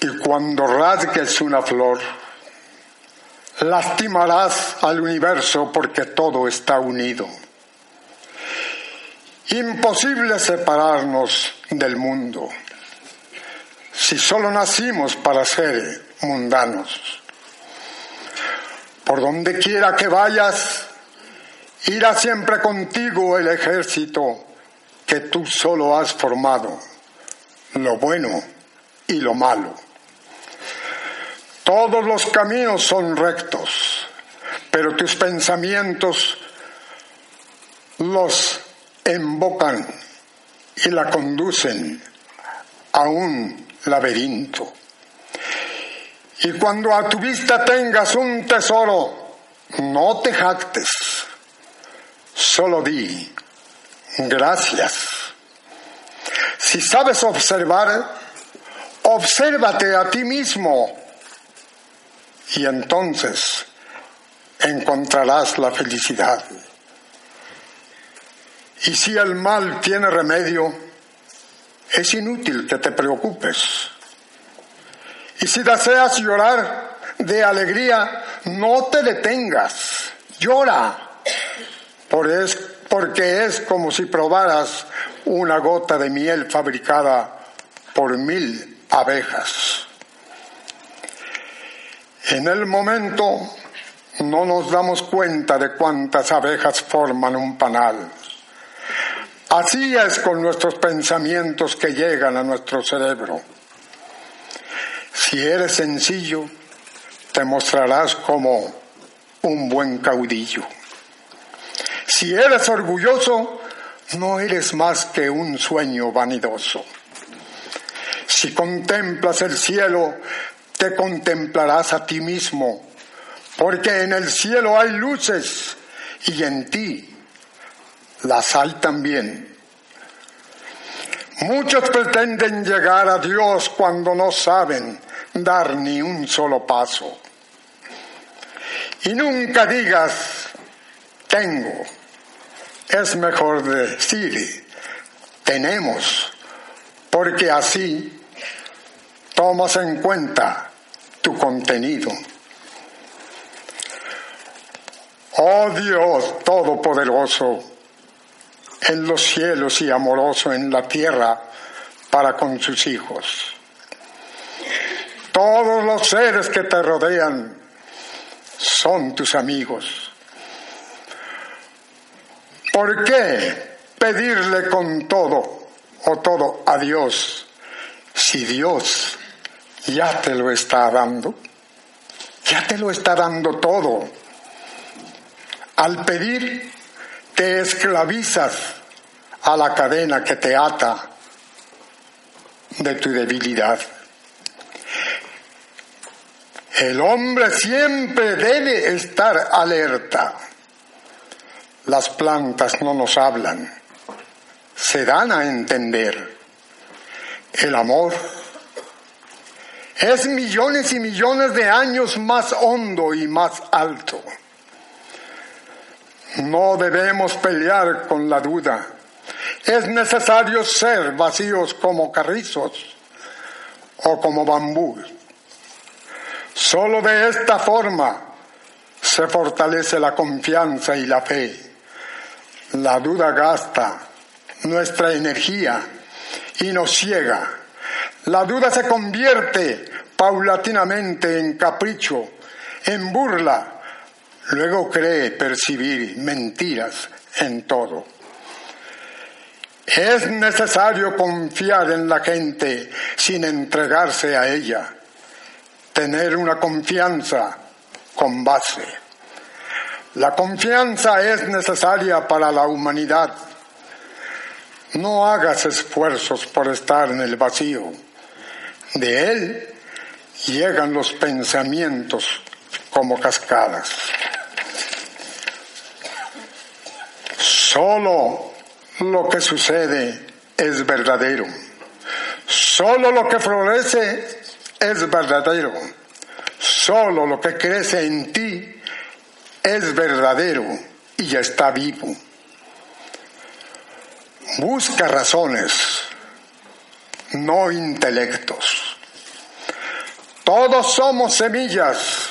Y cuando rasgues una flor, lastimarás al universo porque todo está unido. Imposible separarnos del mundo si solo nacimos para ser mundanos. Por donde quiera que vayas, irá siempre contigo el ejército que tú solo has formado, lo bueno y lo malo. Todos los caminos son rectos, pero tus pensamientos los embocan y la conducen a un laberinto. Y cuando a tu vista tengas un tesoro, no te jactes, solo di gracias. Si sabes observar, obsérvate a ti mismo y entonces encontrarás la felicidad. Y si el mal tiene remedio, es inútil que te preocupes. Y si deseas llorar de alegría, no te detengas, llora, porque es como si probaras una gota de miel fabricada por mil abejas. En el momento no nos damos cuenta de cuántas abejas forman un panal. Así es con nuestros pensamientos que llegan a nuestro cerebro. Si eres sencillo, te mostrarás como un buen caudillo. Si eres orgulloso, no eres más que un sueño vanidoso. Si contemplas el cielo, te contemplarás a ti mismo, porque en el cielo hay luces y en ti las hay también. Muchos pretenden llegar a Dios cuando no saben dar ni un solo paso. Y nunca digas, tengo. Es mejor decir, tenemos, porque así tomas en cuenta tu contenido. Oh Dios Todopoderoso, en los cielos y amoroso en la tierra para con sus hijos. Todos los seres que te rodean son tus amigos. ¿Por qué pedirle con todo o todo a Dios si Dios ya te lo está dando? Ya te lo está dando todo. Al pedir, te esclavizas a la cadena que te ata de tu debilidad. El hombre siempre debe estar alerta. Las plantas no nos hablan, se dan a entender. El amor es millones y millones de años más hondo y más alto. No debemos pelear con la duda. Es necesario ser vacíos como carrizos o como bambú. Solo de esta forma se fortalece la confianza y la fe. La duda gasta nuestra energía y nos ciega. La duda se convierte paulatinamente en capricho, en burla. Luego cree percibir mentiras en todo. Es necesario confiar en la gente sin entregarse a ella, tener una confianza con base. La confianza es necesaria para la humanidad. No hagas esfuerzos por estar en el vacío. De él llegan los pensamientos como cascadas. Solo lo que sucede es verdadero. Solo lo que florece es verdadero. Solo lo que crece en ti es verdadero y ya está vivo. Busca razones, no intelectos. Todos somos semillas.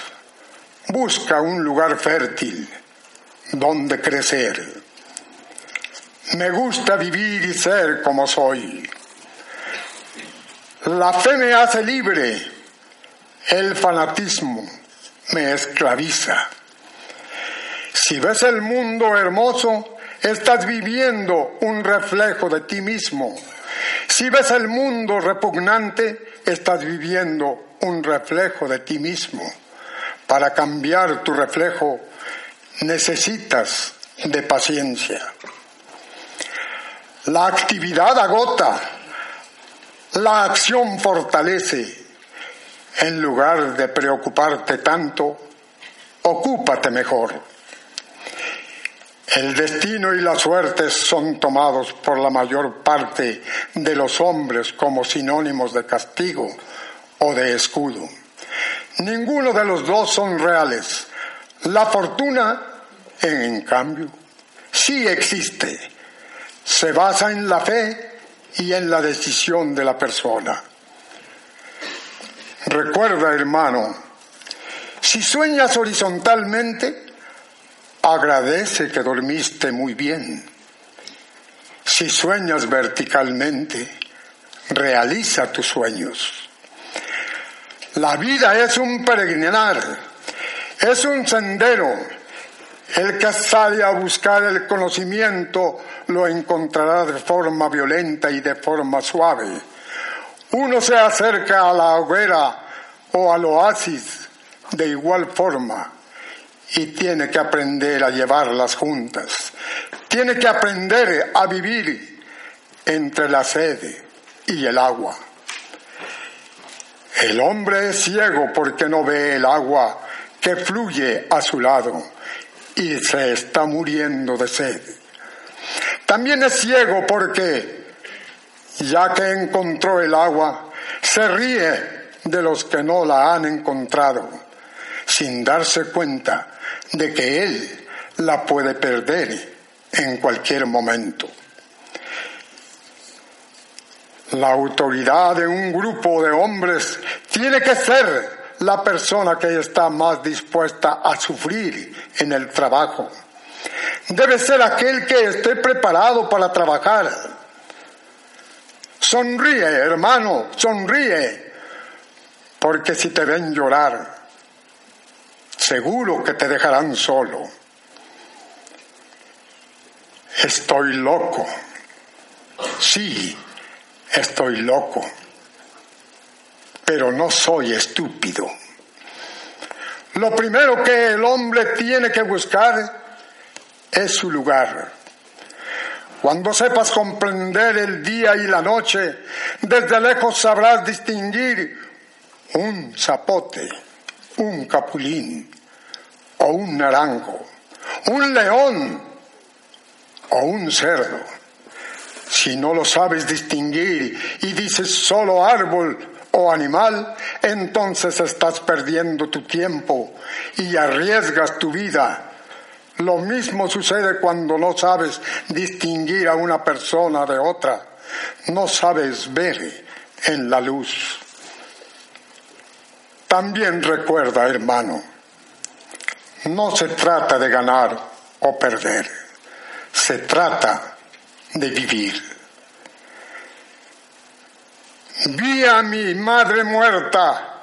Busca un lugar fértil donde crecer. Me gusta vivir y ser como soy. La fe me hace libre. El fanatismo me esclaviza. Si ves el mundo hermoso, estás viviendo un reflejo de ti mismo. Si ves el mundo repugnante, estás viviendo un reflejo de ti mismo. Para cambiar tu reflejo necesitas de paciencia. La actividad agota, la acción fortalece. En lugar de preocuparte tanto, ocúpate mejor. El destino y la suerte son tomados por la mayor parte de los hombres como sinónimos de castigo o de escudo. Ninguno de los dos son reales. La fortuna, en cambio, sí existe. Se basa en la fe y en la decisión de la persona. Recuerda, hermano, si sueñas horizontalmente, agradece que dormiste muy bien. Si sueñas verticalmente, realiza tus sueños. La vida es un peregrinar, es un sendero. El que sale a buscar el conocimiento lo encontrará de forma violenta y de forma suave. Uno se acerca a la hoguera o al oasis de igual forma y tiene que aprender a llevarlas juntas. Tiene que aprender a vivir entre la sed y el agua. El hombre es ciego porque no ve el agua que fluye a su lado y se está muriendo de sed. También es ciego porque, ya que encontró el agua, se ríe de los que no la han encontrado, sin darse cuenta de que él la puede perder en cualquier momento. La autoridad de un grupo de hombres tiene que ser la persona que está más dispuesta a sufrir en el trabajo. Debe ser aquel que esté preparado para trabajar. Sonríe, hermano, sonríe, porque si te ven llorar, seguro que te dejarán solo. Estoy loco. Sí, estoy loco, pero no soy estúpido. Lo primero que el hombre tiene que buscar es su lugar. Cuando sepas comprender el día y la noche, desde lejos sabrás distinguir un zapote, un capulín o un naranjo, un león o un cerdo. Si no lo sabes distinguir y dices solo árbol o animal, entonces estás perdiendo tu tiempo y arriesgas tu vida. Lo mismo sucede cuando no sabes distinguir a una persona de otra, no sabes ver en la luz. También recuerda, hermano, no se trata de ganar o perder, se trata de vivir. Vi a mi madre muerta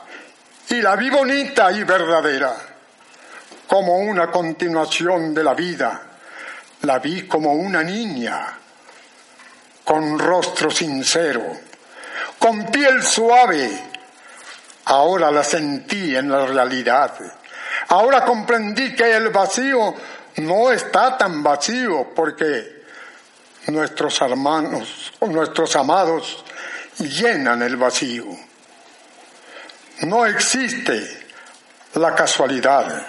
y la vi bonita y verdadera, como una continuación de la vida. La vi como una niña, con rostro sincero, con piel suave. Ahora la sentí en la realidad. Ahora comprendí que el vacío no está tan vacío porque nuestros hermanos o nuestros amados llenan el vacío. No existe la casualidad,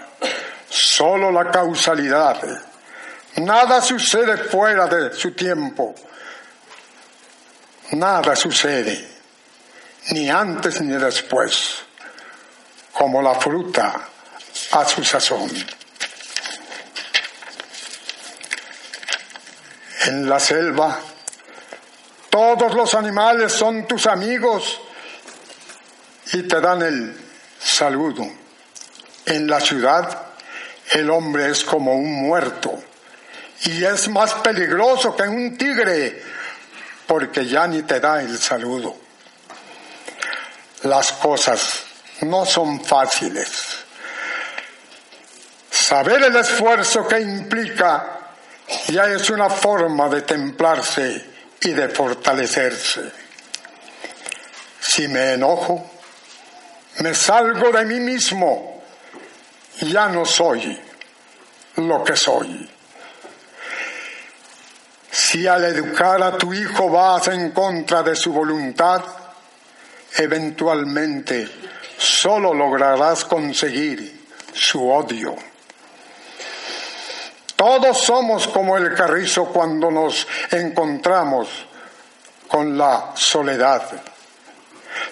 solo la causalidad. Nada sucede fuera de su tiempo. Nada sucede, ni antes ni después, como la fruta a su sazón. en la selva. Todos los animales son tus amigos y te dan el saludo. En la ciudad el hombre es como un muerto y es más peligroso que un tigre porque ya ni te da el saludo. Las cosas no son fáciles. Saber el esfuerzo que implica ya es una forma de templarse y de fortalecerse. Si me enojo, me salgo de mí mismo, ya no soy lo que soy. Si al educar a tu hijo vas en contra de su voluntad, eventualmente solo lograrás conseguir su odio. Todos somos como el carrizo cuando nos encontramos con la soledad.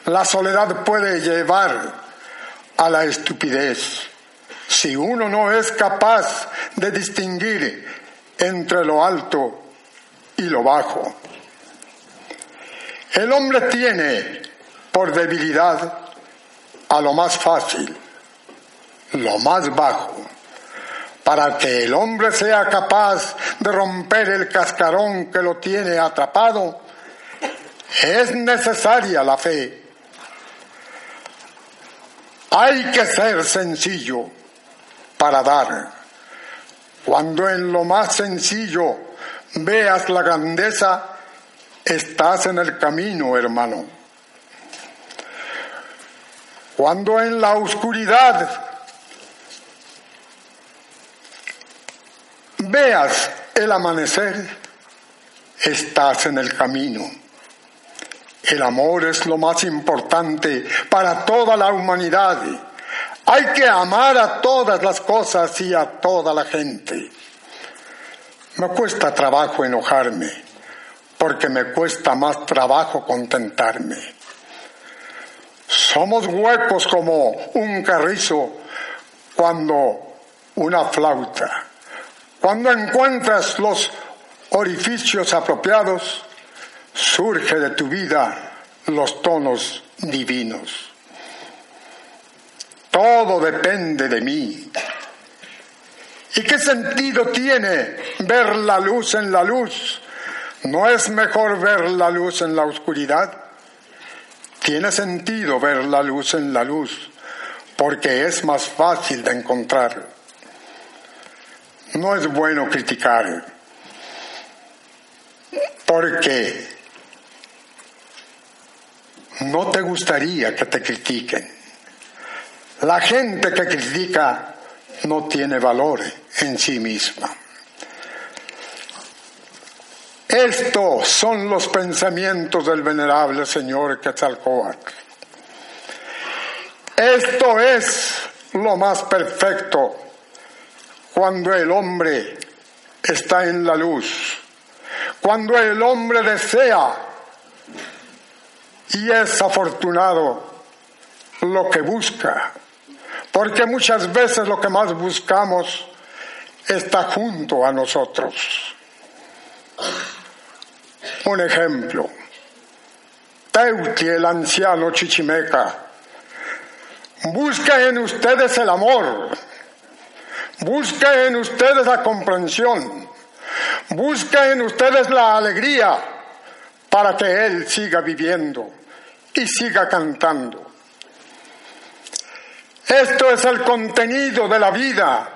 La soledad puede llevar a la estupidez si uno no es capaz de distinguir entre lo alto y lo bajo. El hombre tiene por debilidad a lo más fácil, lo más bajo. Para que el hombre sea capaz de romper el cascarón que lo tiene atrapado, es necesaria la fe. Hay que ser sencillo para dar. Cuando en lo más sencillo veas la grandeza, estás en el camino, hermano. Cuando en la oscuridad veas el amanecer, estás en el camino. El amor es lo más importante para toda la humanidad. Hay que amar a todas las cosas y a toda la gente. Me cuesta trabajo enojarme, porque me cuesta más trabajo contentarme. Somos huecos como un carrizo cuando una flauta. Cuando encuentras los orificios apropiados, surge de tu vida los tonos divinos. Todo depende de mí. ¿Y qué sentido tiene ver la luz en la luz? ¿No es mejor ver la luz en la oscuridad? Tiene sentido ver la luz en la luz porque es más fácil de encontrar. No es bueno criticar porque no te gustaría que te critiquen. La gente que critica no tiene valor en sí misma. Estos son los pensamientos del venerable señor Quetzalcoatl. Esto es lo más perfecto cuando el hombre está en la luz, cuando el hombre desea y es afortunado lo que busca, porque muchas veces lo que más buscamos está junto a nosotros. Un ejemplo, Teuti, el anciano chichimeca, busca en ustedes el amor, busca en ustedes la comprensión, busca en ustedes la alegría para que Él siga viviendo y siga cantando. Esto es el contenido de la vida,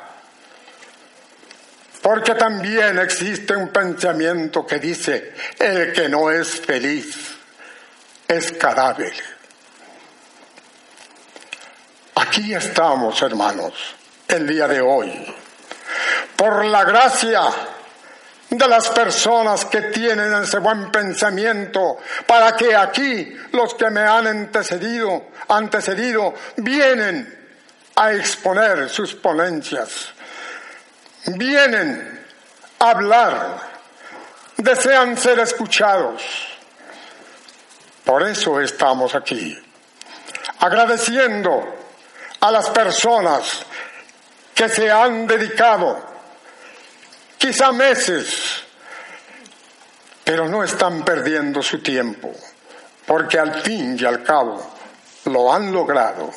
porque también existe un pensamiento que dice, el que no es feliz es cadáver. Aquí estamos, hermanos, el día de hoy, por la gracia de las personas que tienen ese buen pensamiento, para que aquí los que me han antecedido, antecedido vienen a exponer sus ponencias, vienen a hablar, desean ser escuchados. Por eso estamos aquí, agradeciendo a las personas que se han dedicado quizá meses, pero no están perdiendo su tiempo, porque al fin y al cabo lo han logrado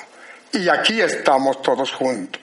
y aquí estamos todos juntos.